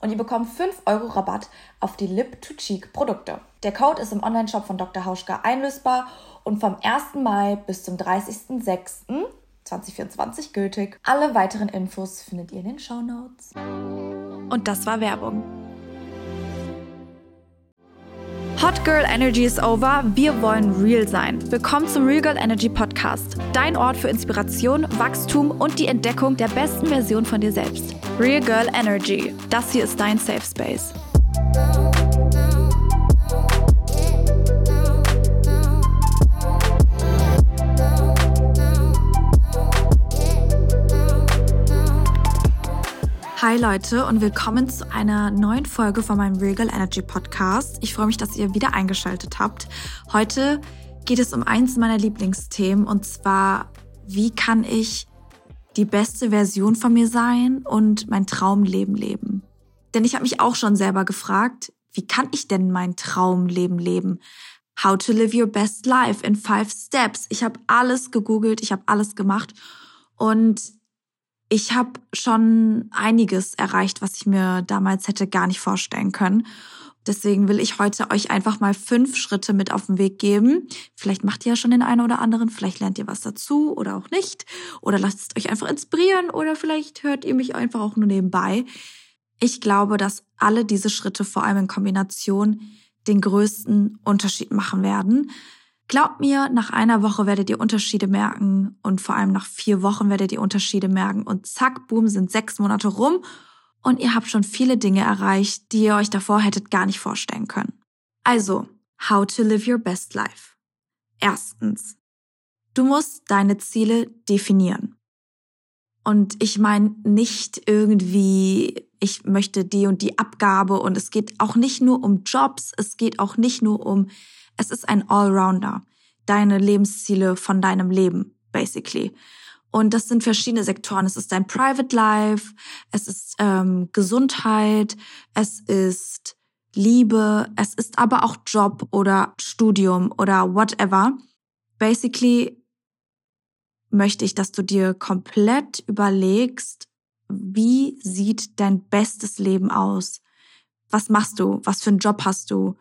und ihr bekommt 5 Euro Rabatt auf die Lip-to-Cheek-Produkte. Der Code ist im Onlineshop von Dr. Hauschka einlösbar und vom 1. Mai bis zum 30.06.2024 gültig. Alle weiteren Infos findet ihr in den Show Notes. Und das war Werbung. Hot Girl Energy is over. Wir wollen real sein. Willkommen zum Real Girl Energy Podcast. Dein Ort für Inspiration, Wachstum und die Entdeckung der besten Version von dir selbst. Real Girl Energy. Das hier ist dein Safe Space. Hi Leute und willkommen zu einer neuen Folge von meinem Regal Energy Podcast. Ich freue mich, dass ihr wieder eingeschaltet habt. Heute geht es um eins meiner Lieblingsthemen und zwar, wie kann ich die beste Version von mir sein und mein Traumleben leben? Denn ich habe mich auch schon selber gefragt, wie kann ich denn mein Traumleben leben? How to live your best life in five steps. Ich habe alles gegoogelt, ich habe alles gemacht und ich habe schon einiges erreicht, was ich mir damals hätte gar nicht vorstellen können. Deswegen will ich heute euch einfach mal fünf Schritte mit auf den Weg geben. Vielleicht macht ihr ja schon den einen oder anderen, vielleicht lernt ihr was dazu oder auch nicht. Oder lasst euch einfach inspirieren oder vielleicht hört ihr mich einfach auch nur nebenbei. Ich glaube, dass alle diese Schritte vor allem in Kombination den größten Unterschied machen werden. Glaubt mir, nach einer Woche werdet ihr Unterschiede merken und vor allem nach vier Wochen werdet ihr Unterschiede merken und zack, boom, sind sechs Monate rum und ihr habt schon viele Dinge erreicht, die ihr euch davor hättet gar nicht vorstellen können. Also, how to live your best life. Erstens, du musst deine Ziele definieren. Und ich meine nicht irgendwie, ich möchte die und die Abgabe und es geht auch nicht nur um Jobs, es geht auch nicht nur um es ist ein Allrounder. Deine Lebensziele von deinem Leben, basically. Und das sind verschiedene Sektoren. Es ist dein Private Life, es ist ähm, Gesundheit, es ist Liebe, es ist aber auch Job oder Studium oder whatever. Basically möchte ich, dass du dir komplett überlegst, wie sieht dein bestes Leben aus? Was machst du? Was für einen Job hast du?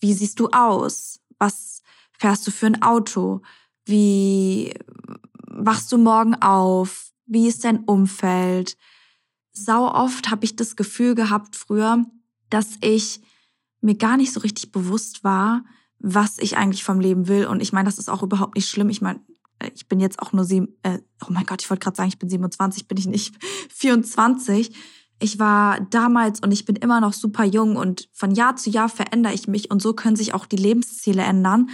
Wie siehst du aus? Was fährst du für ein Auto? Wie wachst du morgen auf? Wie ist dein Umfeld? Sau oft habe ich das Gefühl gehabt früher, dass ich mir gar nicht so richtig bewusst war, was ich eigentlich vom Leben will. Und ich meine, das ist auch überhaupt nicht schlimm. Ich meine, äh, ich bin jetzt auch nur sieben, äh, oh mein Gott, ich wollte gerade sagen, ich bin 27, bin ich nicht 24. Ich war damals und ich bin immer noch super jung und von Jahr zu Jahr verändere ich mich und so können sich auch die Lebensziele ändern.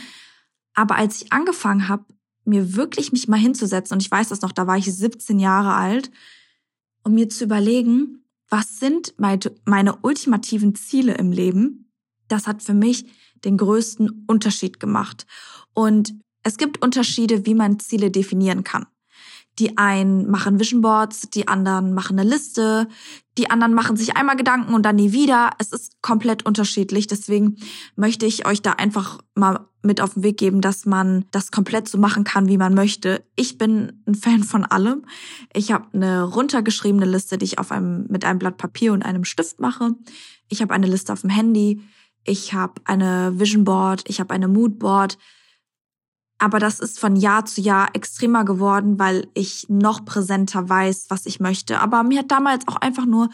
Aber als ich angefangen habe, mir wirklich mich mal hinzusetzen, und ich weiß das noch, da war ich 17 Jahre alt, um mir zu überlegen, was sind meine ultimativen Ziele im Leben, das hat für mich den größten Unterschied gemacht. Und es gibt Unterschiede, wie man Ziele definieren kann. Die einen machen Vision Boards, die anderen machen eine Liste, die anderen machen sich einmal Gedanken und dann nie wieder. Es ist komplett unterschiedlich. Deswegen möchte ich euch da einfach mal mit auf den Weg geben, dass man das komplett so machen kann, wie man möchte. Ich bin ein Fan von allem. Ich habe eine runtergeschriebene Liste, die ich auf einem mit einem Blatt Papier und einem Stift mache. Ich habe eine Liste auf dem Handy. Ich habe eine Vision Board. Ich habe eine Mood Board. Aber das ist von Jahr zu Jahr extremer geworden, weil ich noch präsenter weiß, was ich möchte. Aber mir hat damals auch einfach nur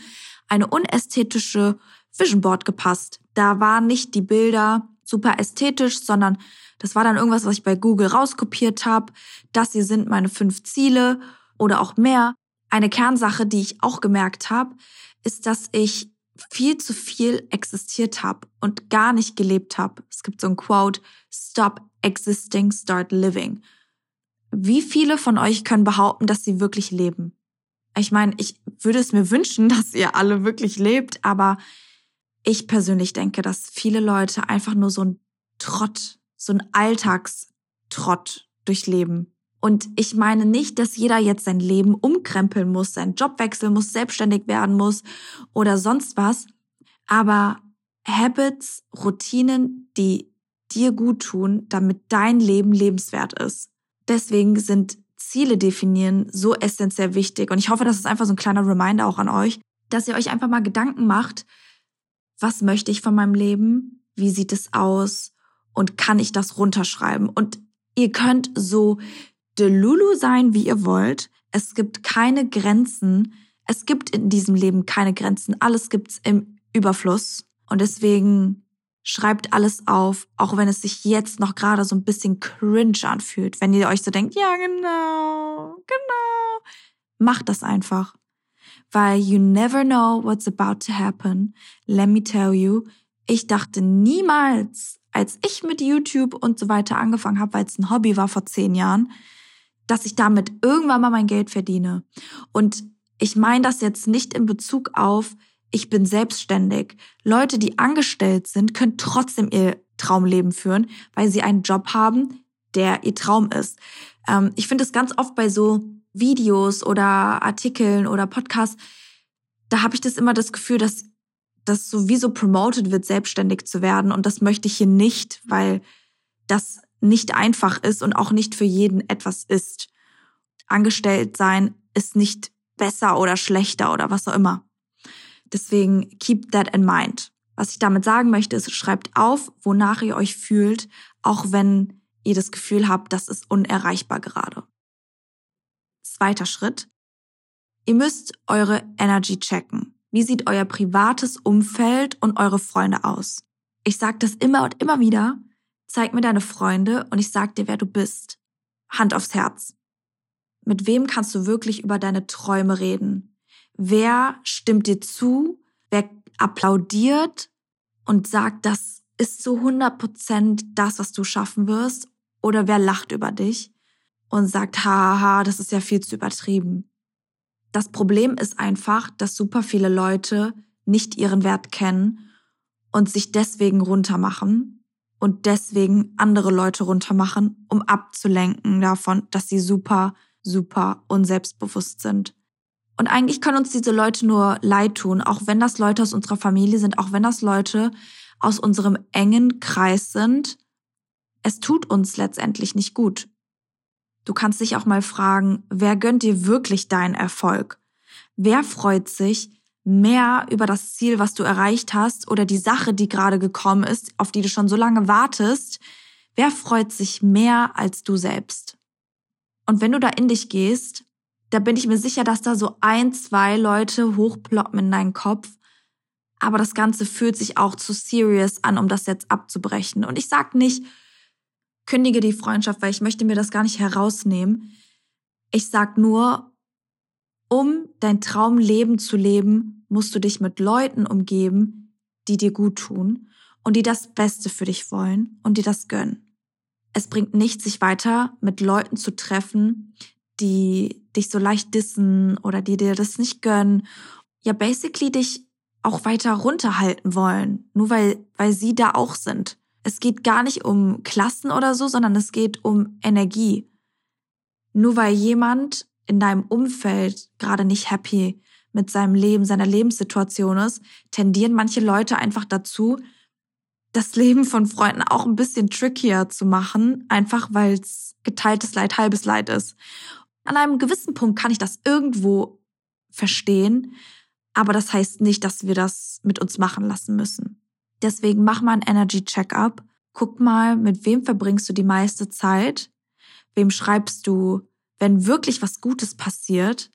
eine unästhetische Vision Board gepasst. Da waren nicht die Bilder super ästhetisch, sondern das war dann irgendwas, was ich bei Google rauskopiert habe. Das hier sind meine fünf Ziele oder auch mehr. Eine Kernsache, die ich auch gemerkt habe, ist, dass ich viel zu viel existiert habe und gar nicht gelebt habe. Es gibt so ein Quote, Stop existing, start living. Wie viele von euch können behaupten, dass sie wirklich leben? Ich meine, ich würde es mir wünschen, dass ihr alle wirklich lebt, aber ich persönlich denke, dass viele Leute einfach nur so ein Trott, so ein Alltagstrott durchleben. Und ich meine nicht, dass jeder jetzt sein Leben umkrempeln muss, seinen Job wechseln muss, selbstständig werden muss oder sonst was. Aber Habits, Routinen, die dir gut tun, damit dein Leben lebenswert ist. Deswegen sind Ziele definieren so essentiell wichtig. Und ich hoffe, das ist einfach so ein kleiner Reminder auch an euch, dass ihr euch einfach mal Gedanken macht, was möchte ich von meinem Leben? Wie sieht es aus? Und kann ich das runterschreiben? Und ihr könnt so Delulu sein, wie ihr wollt. Es gibt keine Grenzen. Es gibt in diesem Leben keine Grenzen. Alles gibt's im Überfluss. Und deswegen schreibt alles auf, auch wenn es sich jetzt noch gerade so ein bisschen cringe anfühlt. Wenn ihr euch so denkt, ja, genau, genau. Macht das einfach. Weil you never know what's about to happen. Let me tell you, ich dachte niemals, als ich mit YouTube und so weiter angefangen habe, weil es ein Hobby war vor zehn Jahren, dass ich damit irgendwann mal mein Geld verdiene. Und ich meine das jetzt nicht in Bezug auf, ich bin selbstständig. Leute, die angestellt sind, können trotzdem ihr Traumleben führen, weil sie einen Job haben, der ihr Traum ist. Ähm, ich finde es ganz oft bei so Videos oder Artikeln oder Podcasts, da habe ich das immer das Gefühl, dass das sowieso promoted wird, selbstständig zu werden. Und das möchte ich hier nicht, weil das nicht einfach ist und auch nicht für jeden etwas ist. Angestellt sein ist nicht besser oder schlechter oder was auch immer. Deswegen keep that in mind. Was ich damit sagen möchte, ist, schreibt auf, wonach ihr euch fühlt, auch wenn ihr das Gefühl habt, das ist unerreichbar gerade. Zweiter Schritt. Ihr müsst eure Energy checken. Wie sieht euer privates Umfeld und eure Freunde aus? Ich sage das immer und immer wieder. Zeig mir deine Freunde und ich sag dir, wer du bist. Hand aufs Herz. Mit wem kannst du wirklich über deine Träume reden? Wer stimmt dir zu? Wer applaudiert und sagt, das ist zu 100 Prozent das, was du schaffen wirst? Oder wer lacht über dich und sagt, haha, das ist ja viel zu übertrieben? Das Problem ist einfach, dass super viele Leute nicht ihren Wert kennen und sich deswegen runtermachen und deswegen andere Leute runtermachen, um abzulenken davon, dass sie super, super unselbstbewusst sind. Und eigentlich können uns diese Leute nur leid tun, auch wenn das Leute aus unserer Familie sind, auch wenn das Leute aus unserem engen Kreis sind. Es tut uns letztendlich nicht gut. Du kannst dich auch mal fragen, wer gönnt dir wirklich deinen Erfolg? Wer freut sich, mehr über das Ziel, was du erreicht hast oder die Sache, die gerade gekommen ist, auf die du schon so lange wartest, wer freut sich mehr als du selbst? Und wenn du da in dich gehst, da bin ich mir sicher, dass da so ein, zwei Leute hochploppen in deinen Kopf. Aber das Ganze fühlt sich auch zu serious an, um das jetzt abzubrechen. Und ich sag nicht, kündige die Freundschaft, weil ich möchte mir das gar nicht herausnehmen. Ich sag nur, um dein Traumleben zu leben, musst du dich mit Leuten umgeben, die dir gut tun und die das Beste für dich wollen und dir das gönnen. Es bringt nichts, sich weiter mit Leuten zu treffen, die dich so leicht dissen oder die dir das nicht gönnen. Ja, basically dich auch weiter runterhalten wollen, nur weil, weil sie da auch sind. Es geht gar nicht um Klassen oder so, sondern es geht um Energie. Nur weil jemand in deinem Umfeld gerade nicht happy mit seinem Leben, seiner Lebenssituation ist, tendieren manche Leute einfach dazu, das Leben von Freunden auch ein bisschen trickier zu machen, einfach weil es geteiltes Leid, halbes Leid ist. An einem gewissen Punkt kann ich das irgendwo verstehen, aber das heißt nicht, dass wir das mit uns machen lassen müssen. Deswegen mach mal ein Energy Check-up. Guck mal, mit wem verbringst du die meiste Zeit? Wem schreibst du, wenn wirklich was Gutes passiert?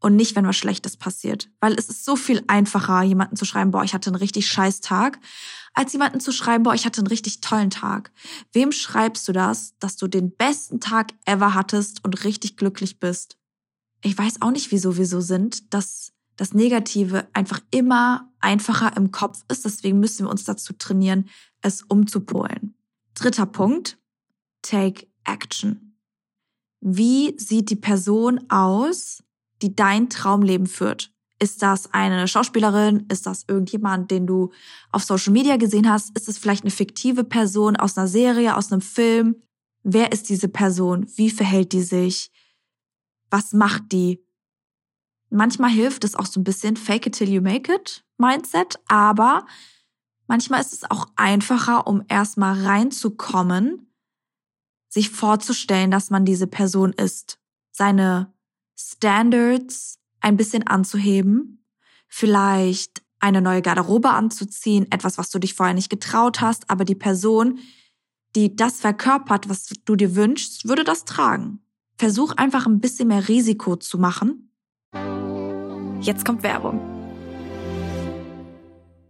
Und nicht, wenn was Schlechtes passiert. Weil es ist so viel einfacher, jemanden zu schreiben, boah, ich hatte einen richtig scheiß Tag, als jemanden zu schreiben, boah, ich hatte einen richtig tollen Tag. Wem schreibst du das, dass du den besten Tag ever hattest und richtig glücklich bist? Ich weiß auch nicht, wieso wir so sind, dass das Negative einfach immer einfacher im Kopf ist. Deswegen müssen wir uns dazu trainieren, es umzupolen. Dritter Punkt. Take action. Wie sieht die Person aus, die dein Traumleben führt. Ist das eine Schauspielerin? Ist das irgendjemand, den du auf Social Media gesehen hast? Ist es vielleicht eine fiktive Person aus einer Serie, aus einem Film? Wer ist diese Person? Wie verhält die sich? Was macht die? Manchmal hilft es auch so ein bisschen Fake it till you make it Mindset, aber manchmal ist es auch einfacher, um erstmal reinzukommen, sich vorzustellen, dass man diese Person ist. Seine Standards ein bisschen anzuheben, vielleicht eine neue Garderobe anzuziehen, etwas, was du dich vorher nicht getraut hast, aber die Person, die das verkörpert, was du dir wünschst, würde das tragen. Versuch einfach ein bisschen mehr Risiko zu machen. Jetzt kommt Werbung.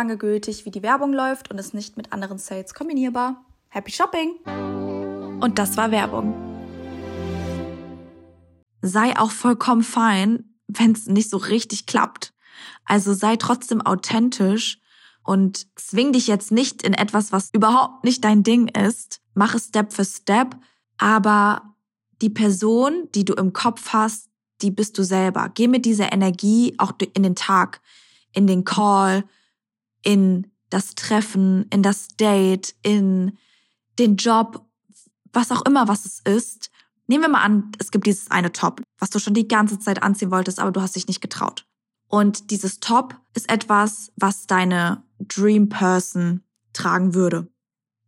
lange gültig, wie die Werbung läuft und ist nicht mit anderen Sales kombinierbar. Happy Shopping! Und das war Werbung. Sei auch vollkommen fein, wenn es nicht so richtig klappt. Also sei trotzdem authentisch und zwing dich jetzt nicht in etwas, was überhaupt nicht dein Ding ist. Mach es Step für Step, aber die Person, die du im Kopf hast, die bist du selber. Geh mit dieser Energie auch in den Tag, in den Call, in das Treffen, in das Date, in den Job, was auch immer, was es ist. Nehmen wir mal an, es gibt dieses eine Top, was du schon die ganze Zeit anziehen wolltest, aber du hast dich nicht getraut. Und dieses Top ist etwas, was deine Dream Person tragen würde.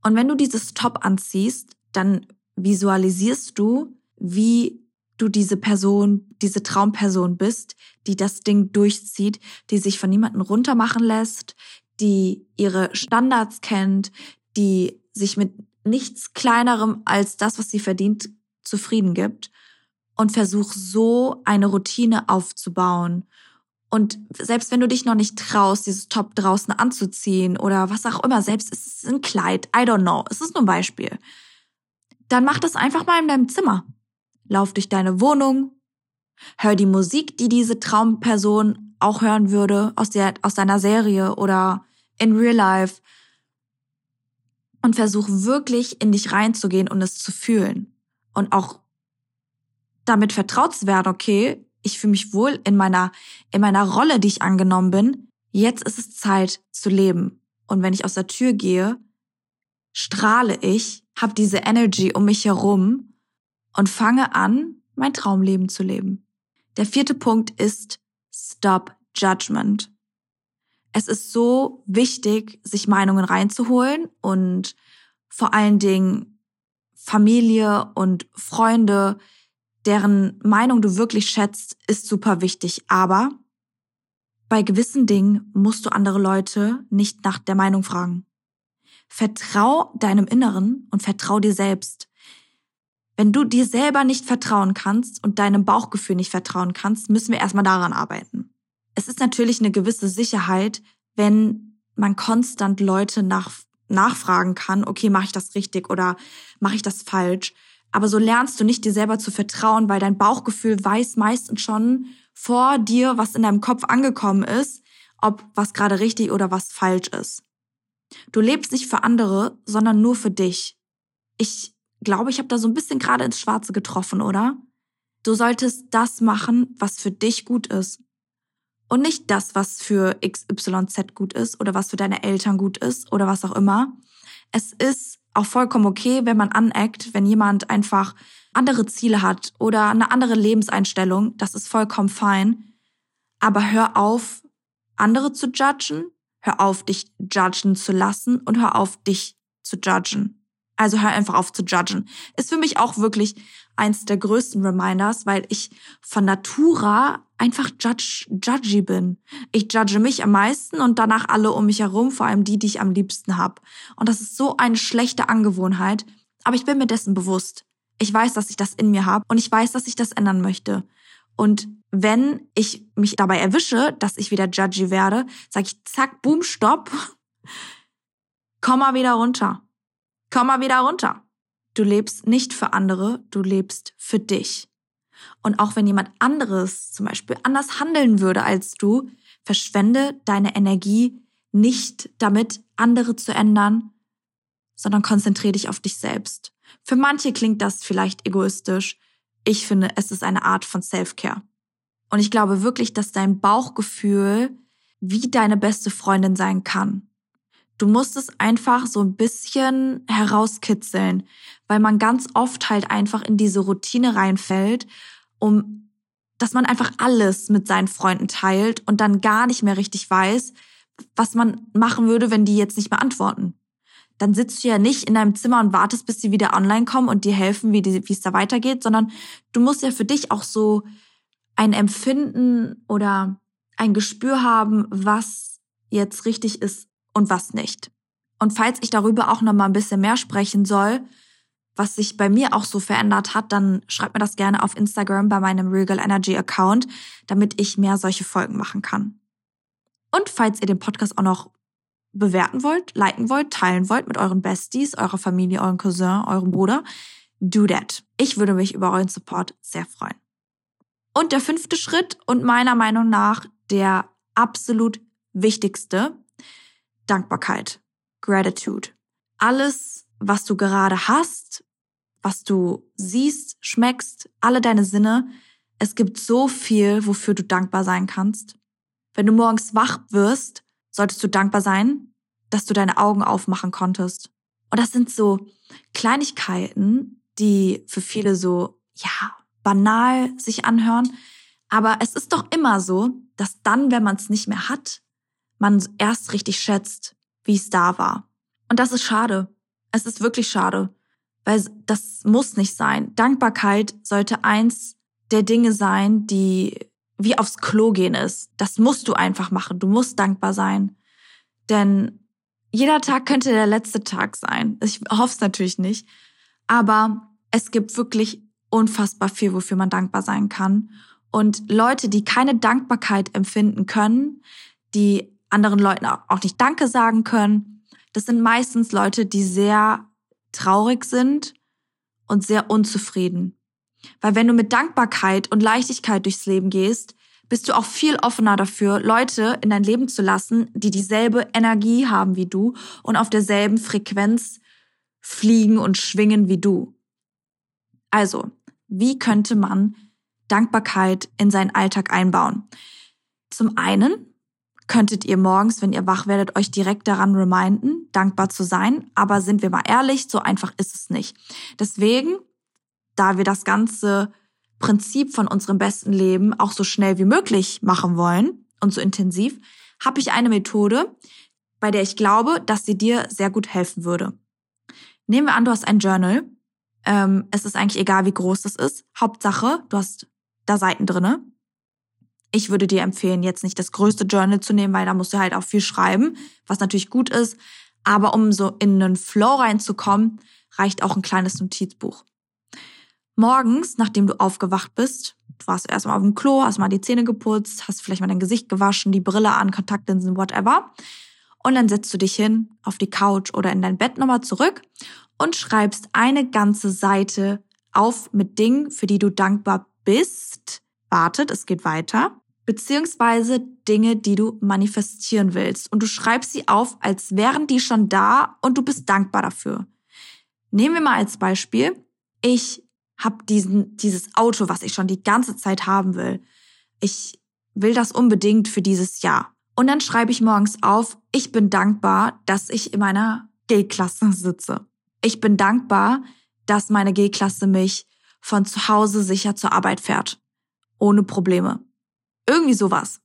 Und wenn du dieses Top anziehst, dann visualisierst du, wie du diese Person, diese Traumperson bist, die das Ding durchzieht, die sich von niemandem runtermachen lässt, die ihre Standards kennt, die sich mit nichts kleinerem als das, was sie verdient, zufrieden gibt und versuch so eine Routine aufzubauen. Und selbst wenn du dich noch nicht traust, dieses Top draußen anzuziehen oder was auch immer, selbst ist es ein Kleid, I don't know, es ist nur ein Beispiel, dann mach das einfach mal in deinem Zimmer. Lauf durch deine Wohnung, hör die Musik, die diese Traumperson auch hören würde aus, der, aus deiner Serie oder in real life und versuch wirklich in dich reinzugehen und es zu fühlen und auch damit vertraut zu werden, okay, ich fühle mich wohl in meiner, in meiner Rolle, die ich angenommen bin. Jetzt ist es Zeit zu leben. Und wenn ich aus der Tür gehe, strahle ich, habe diese Energy um mich herum und fange an, mein Traumleben zu leben. Der vierte Punkt ist Stop Judgment es ist so wichtig, sich Meinungen reinzuholen und vor allen Dingen Familie und Freunde, deren Meinung du wirklich schätzt, ist super wichtig. Aber bei gewissen Dingen musst du andere Leute nicht nach der Meinung fragen. Vertrau deinem Inneren und vertrau dir selbst. Wenn du dir selber nicht vertrauen kannst und deinem Bauchgefühl nicht vertrauen kannst, müssen wir erstmal daran arbeiten. Es ist natürlich eine gewisse Sicherheit, wenn man konstant Leute nach, nachfragen kann, okay, mache ich das richtig oder mache ich das falsch? Aber so lernst du nicht dir selber zu vertrauen, weil dein Bauchgefühl weiß meistens schon vor dir, was in deinem Kopf angekommen ist, ob was gerade richtig oder was falsch ist. Du lebst nicht für andere, sondern nur für dich. Ich glaube, ich habe da so ein bisschen gerade ins Schwarze getroffen, oder? Du solltest das machen, was für dich gut ist. Und nicht das, was für XYZ gut ist oder was für deine Eltern gut ist oder was auch immer. Es ist auch vollkommen okay, wenn man aneckt, wenn jemand einfach andere Ziele hat oder eine andere Lebenseinstellung. Das ist vollkommen fein. Aber hör auf, andere zu judgen. Hör auf, dich judgen zu lassen und hör auf, dich zu judgen. Also hör einfach auf zu judgen. Ist für mich auch wirklich eins der größten Reminders, weil ich von Natura einfach judge, judgy bin. Ich judge mich am meisten und danach alle um mich herum, vor allem die, die ich am liebsten hab. Und das ist so eine schlechte Angewohnheit, aber ich bin mir dessen bewusst. Ich weiß, dass ich das in mir habe und ich weiß, dass ich das ändern möchte. Und wenn ich mich dabei erwische, dass ich wieder judgy werde, sage ich zack, boom, stopp. Komm mal wieder runter. Komm mal wieder runter. Du lebst nicht für andere, du lebst für dich. Und auch wenn jemand anderes zum Beispiel anders handeln würde als du, verschwende deine Energie nicht damit, andere zu ändern, sondern konzentriere dich auf dich selbst. Für manche klingt das vielleicht egoistisch. Ich finde, es ist eine Art von Self-Care. Und ich glaube wirklich, dass dein Bauchgefühl wie deine beste Freundin sein kann. Du musst es einfach so ein bisschen herauskitzeln, weil man ganz oft halt einfach in diese Routine reinfällt, um dass man einfach alles mit seinen Freunden teilt und dann gar nicht mehr richtig weiß, was man machen würde, wenn die jetzt nicht mehr antworten. Dann sitzt du ja nicht in deinem Zimmer und wartest, bis sie wieder online kommen und dir helfen, wie, es da weitergeht, sondern du musst ja für dich auch so ein Empfinden oder ein Gespür haben, was jetzt richtig ist und was nicht. Und falls ich darüber auch noch mal ein bisschen mehr sprechen soll, was sich bei mir auch so verändert hat, dann schreibt mir das gerne auf Instagram bei meinem Regal Energy Account, damit ich mehr solche Folgen machen kann. Und falls ihr den Podcast auch noch bewerten wollt, liken wollt, teilen wollt mit euren Besties, eurer Familie, eurem Cousin, eurem Bruder, do that. Ich würde mich über euren Support sehr freuen. Und der fünfte Schritt und meiner Meinung nach der absolut wichtigste Dankbarkeit, Gratitude. Alles, was du gerade hast, was du siehst, schmeckst, alle deine Sinne, es gibt so viel, wofür du dankbar sein kannst. Wenn du morgens wach wirst, solltest du dankbar sein, dass du deine Augen aufmachen konntest. Und das sind so Kleinigkeiten, die für viele so, ja, banal sich anhören. Aber es ist doch immer so, dass dann, wenn man es nicht mehr hat, man erst richtig schätzt, wie es da war. Und das ist schade. Es ist wirklich schade, weil das muss nicht sein. Dankbarkeit sollte eins der Dinge sein, die wie aufs Klo gehen ist. Das musst du einfach machen. Du musst dankbar sein. Denn jeder Tag könnte der letzte Tag sein. Ich hoffe es natürlich nicht. Aber es gibt wirklich unfassbar viel, wofür man dankbar sein kann. Und Leute, die keine Dankbarkeit empfinden können, die anderen Leuten auch nicht Danke sagen können. Das sind meistens Leute, die sehr traurig sind und sehr unzufrieden. Weil wenn du mit Dankbarkeit und Leichtigkeit durchs Leben gehst, bist du auch viel offener dafür, Leute in dein Leben zu lassen, die dieselbe Energie haben wie du und auf derselben Frequenz fliegen und schwingen wie du. Also, wie könnte man Dankbarkeit in seinen Alltag einbauen? Zum einen könntet ihr morgens, wenn ihr wach werdet, euch direkt daran reminden, dankbar zu sein. Aber sind wir mal ehrlich, so einfach ist es nicht. Deswegen, da wir das ganze Prinzip von unserem besten Leben auch so schnell wie möglich machen wollen und so intensiv, habe ich eine Methode, bei der ich glaube, dass sie dir sehr gut helfen würde. Nehmen wir an, du hast ein Journal Ähm, es ist eigentlich egal, wie groß das ist. Hauptsache, du hast da Seiten drinne. Ich würde dir empfehlen, jetzt nicht das größte Journal zu nehmen, weil da musst du halt auch viel schreiben, was natürlich gut ist. Aber um so in einen Flow reinzukommen, reicht auch ein kleines Notizbuch. Morgens, nachdem du aufgewacht bist, du warst erstmal auf dem Klo, hast mal die Zähne geputzt, hast vielleicht mal dein Gesicht gewaschen, die Brille an, Kontaktlinsen, whatever. Und dann setzt du dich hin auf die Couch oder in dein Bett nochmal zurück und schreibst eine ganze Seite auf mit Dingen, für die du dankbar bist. Wartet, es geht weiter. Beziehungsweise Dinge, die du manifestieren willst. Und du schreibst sie auf, als wären die schon da und du bist dankbar dafür. Nehmen wir mal als Beispiel. Ich habe diesen, dieses Auto, was ich schon die ganze Zeit haben will. Ich will das unbedingt für dieses Jahr. Und dann schreibe ich morgens auf, ich bin dankbar, dass ich in meiner G-Klasse sitze. Ich bin dankbar, dass meine G-Klasse mich von zu Hause sicher zur Arbeit fährt. Ohne Probleme. Irgendwie sowas.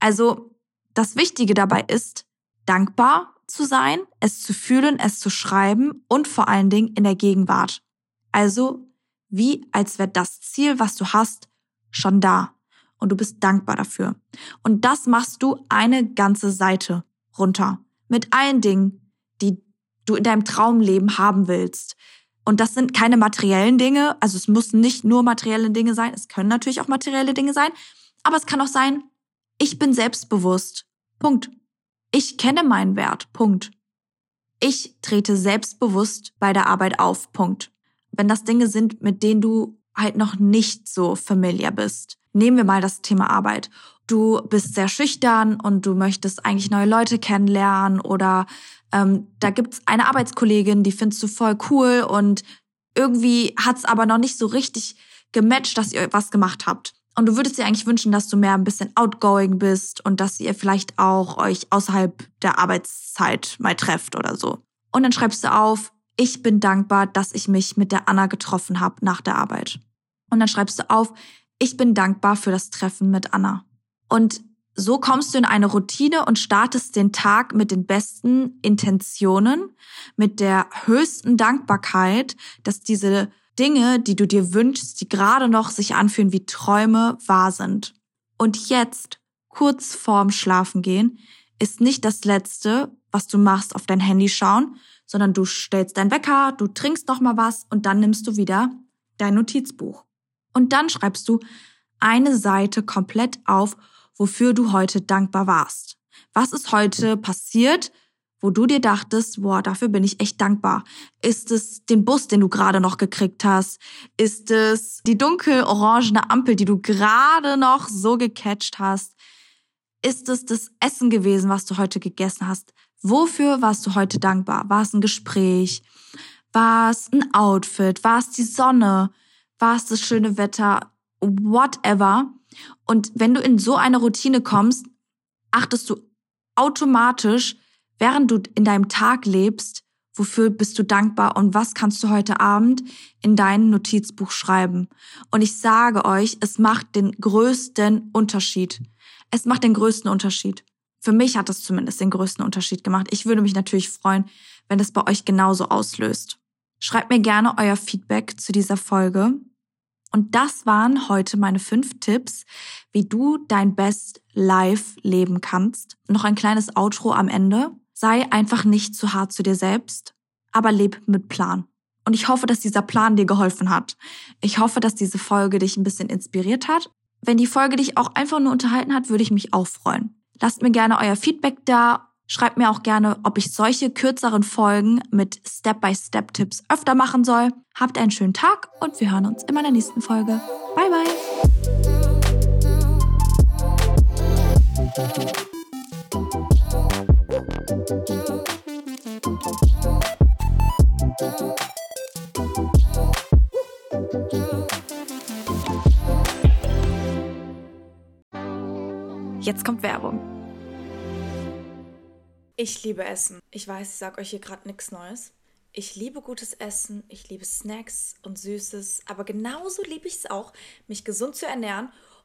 Also, das Wichtige dabei ist, dankbar zu sein, es zu fühlen, es zu schreiben und vor allen Dingen in der Gegenwart. Also wie als wäre das Ziel, was du hast, schon da. Und du bist dankbar dafür. Und das machst du eine ganze Seite runter. Mit allen Dingen, die du in deinem Traumleben haben willst. Und das sind keine materiellen Dinge. Also es müssen nicht nur materielle Dinge sein. Es können natürlich auch materielle Dinge sein. Aber es kann auch sein, ich bin selbstbewusst. Punkt. Ich kenne meinen Wert. Punkt. Ich trete selbstbewusst bei der Arbeit auf. Punkt wenn das Dinge sind, mit denen du halt noch nicht so familiar bist. Nehmen wir mal das Thema Arbeit. Du bist sehr schüchtern und du möchtest eigentlich neue Leute kennenlernen oder ähm, da gibt's eine Arbeitskollegin, die findest du voll cool und irgendwie hat's aber noch nicht so richtig gematcht, dass ihr was gemacht habt. Und du würdest dir eigentlich wünschen, dass du mehr ein bisschen outgoing bist und dass ihr vielleicht auch euch außerhalb der Arbeitszeit mal trefft oder so. Und dann schreibst du auf, ich bin dankbar, dass ich mich mit der Anna getroffen habe nach der Arbeit. Und dann schreibst du auf, ich bin dankbar für das Treffen mit Anna. Und so kommst du in eine Routine und startest den Tag mit den besten Intentionen, mit der höchsten Dankbarkeit, dass diese Dinge, die du dir wünschst, die gerade noch sich anfühlen wie Träume, wahr sind. Und jetzt, kurz vorm Schlafengehen, ist nicht das Letzte, was du machst, auf dein Handy schauen, sondern du stellst dein Wecker, du trinkst noch mal was und dann nimmst du wieder dein Notizbuch. Und dann schreibst du eine Seite komplett auf, wofür du heute dankbar warst. Was ist heute passiert, wo du dir dachtest, boah, dafür bin ich echt dankbar? Ist es den Bus, den du gerade noch gekriegt hast? Ist es die dunkel-orangene Ampel, die du gerade noch so gecatcht hast? Ist es das Essen gewesen, was du heute gegessen hast? Wofür warst du heute dankbar? War es ein Gespräch? War es ein Outfit? War es die Sonne? War es das schöne Wetter? Whatever. Und wenn du in so eine Routine kommst, achtest du automatisch, während du in deinem Tag lebst, wofür bist du dankbar und was kannst du heute Abend in dein Notizbuch schreiben. Und ich sage euch, es macht den größten Unterschied. Es macht den größten Unterschied. Für mich hat es zumindest den größten Unterschied gemacht. Ich würde mich natürlich freuen, wenn es bei euch genauso auslöst. Schreibt mir gerne euer Feedback zu dieser Folge. Und das waren heute meine fünf Tipps, wie du dein Best Life leben kannst. Noch ein kleines Outro am Ende. Sei einfach nicht zu hart zu dir selbst, aber leb mit Plan. Und ich hoffe, dass dieser Plan dir geholfen hat. Ich hoffe, dass diese Folge dich ein bisschen inspiriert hat. Wenn die Folge dich auch einfach nur unterhalten hat, würde ich mich auch freuen. Lasst mir gerne euer Feedback da. Schreibt mir auch gerne, ob ich solche kürzeren Folgen mit Step-by-Step-Tipps öfter machen soll. Habt einen schönen Tag und wir hören uns in meiner nächsten Folge. Bye, bye. Jetzt kommt Werbung. Ich liebe Essen. Ich weiß, ich sage euch hier gerade nichts Neues. Ich liebe gutes Essen, ich liebe Snacks und Süßes, aber genauso liebe ich es auch, mich gesund zu ernähren